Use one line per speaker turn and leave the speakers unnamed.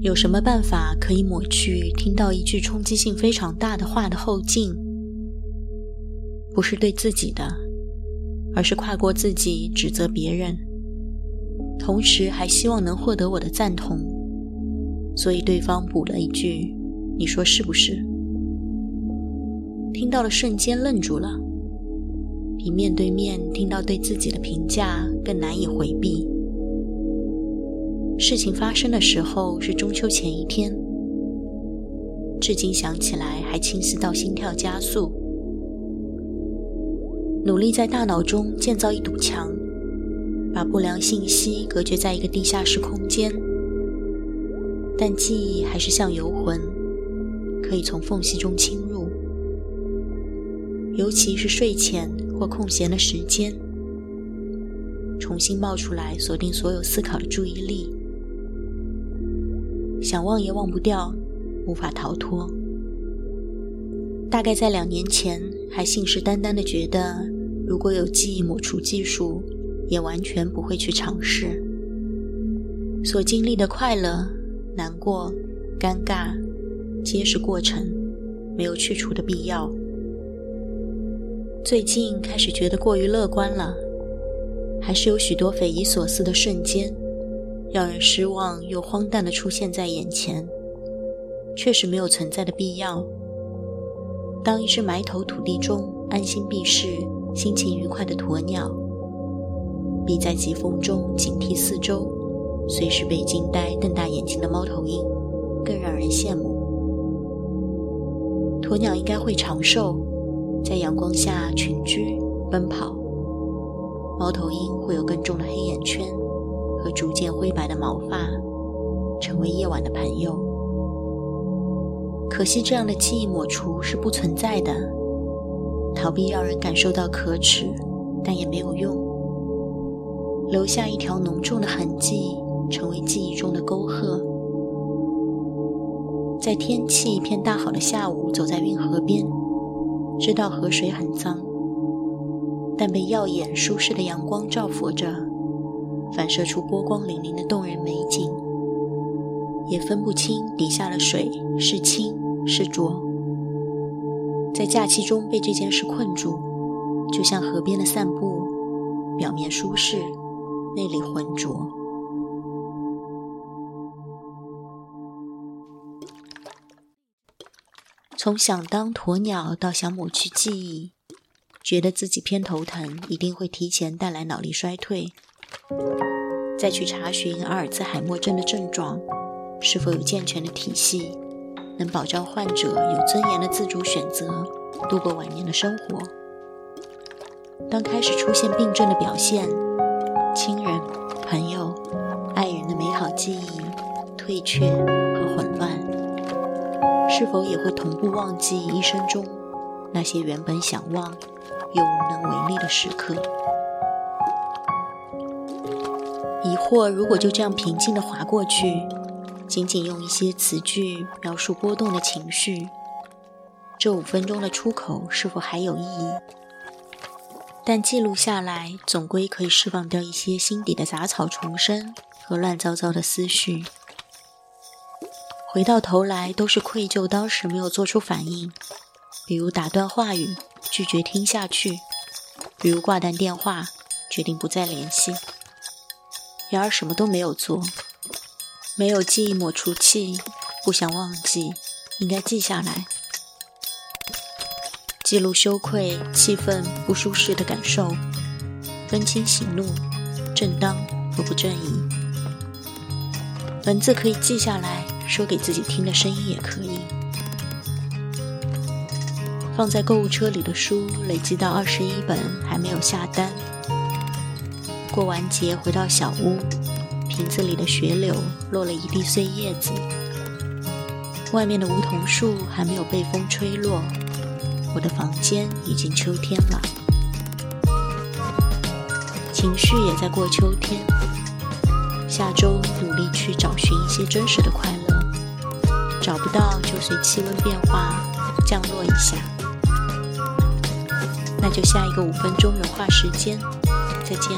有什么办法可以抹去听到一句冲击性非常大的话的后劲？不是对自己的，而是跨过自己指责别人，同时还希望能获得我的赞同。所以对方补了一句：“你说是不是？”听到了瞬间愣住了，比面对面听到对自己的评价更难以回避。事情发生的时候是中秋前一天，至今想起来还清晰到心跳加速。努力在大脑中建造一堵墙，把不良信息隔绝在一个地下室空间，但记忆还是像游魂，可以从缝隙中侵入，尤其是睡前或空闲的时间，重新冒出来，锁定所有思考的注意力。想忘也忘不掉，无法逃脱。大概在两年前，还信誓旦旦的觉得，如果有记忆抹除技术，也完全不会去尝试。所经历的快乐、难过、尴尬，皆是过程，没有去除的必要。最近开始觉得过于乐观了，还是有许多匪夷所思的瞬间。让人失望又荒诞的出现在眼前，确实没有存在的必要。当一只埋头土地中安心避世、心情愉快的鸵鸟，比在疾风中警惕四周、随时被惊呆瞪大眼睛的猫头鹰更让人羡慕。鸵鸟应该会长寿，在阳光下群居奔跑；猫头鹰会有更重的毛发，成为夜晚的朋友。可惜这样的记忆抹除是不存在的，逃避让人感受到可耻，但也没有用。留下一条浓重的痕迹，成为记忆中的沟壑。在天气一片大好的下午，走在运河边，知道河水很脏，但被耀眼舒适的阳光照拂着。反射出波光粼粼的动人美景，也分不清底下的水是清是浊。在假期中被这件事困住，就像河边的散步，表面舒适，内里浑浊。从想当鸵鸟到想抹去记忆，觉得自己偏头疼，一定会提前带来脑力衰退。再去查询阿尔兹海默症的症状，是否有健全的体系，能保障患者有尊严的自主选择，度过晚年的生活。当开始出现病症的表现，亲人、朋友、爱人的美好记忆退却和混乱，是否也会同步忘记一生中那些原本想忘又无能为力的时刻？疑惑，如果就这样平静地划过去，仅仅用一些词句描述波动的情绪，这五分钟的出口是否还有意义？但记录下来，总归可以释放掉一些心底的杂草丛生和乱糟糟的思绪。回到头来，都是愧疚当时没有做出反应，比如打断话语，拒绝听下去；比如挂断电话，决定不再联系。然而什么都没有做，没有记忆抹除器，不想忘记，应该记下来，记录羞愧、气愤、不舒适的感受，分清喜怒、正当和不正义。文字可以记下来，说给自己听的声音也可以。放在购物车里的书累积到二十一本，还没有下单。过完节回到小屋，瓶子里的雪柳落了一地碎叶子，外面的梧桐树还没有被风吹落，我的房间已经秋天了，情绪也在过秋天。下周努力去找寻一些真实的快乐，找不到就随气温变化降落一下。那就下一个五分钟融化时间，再见。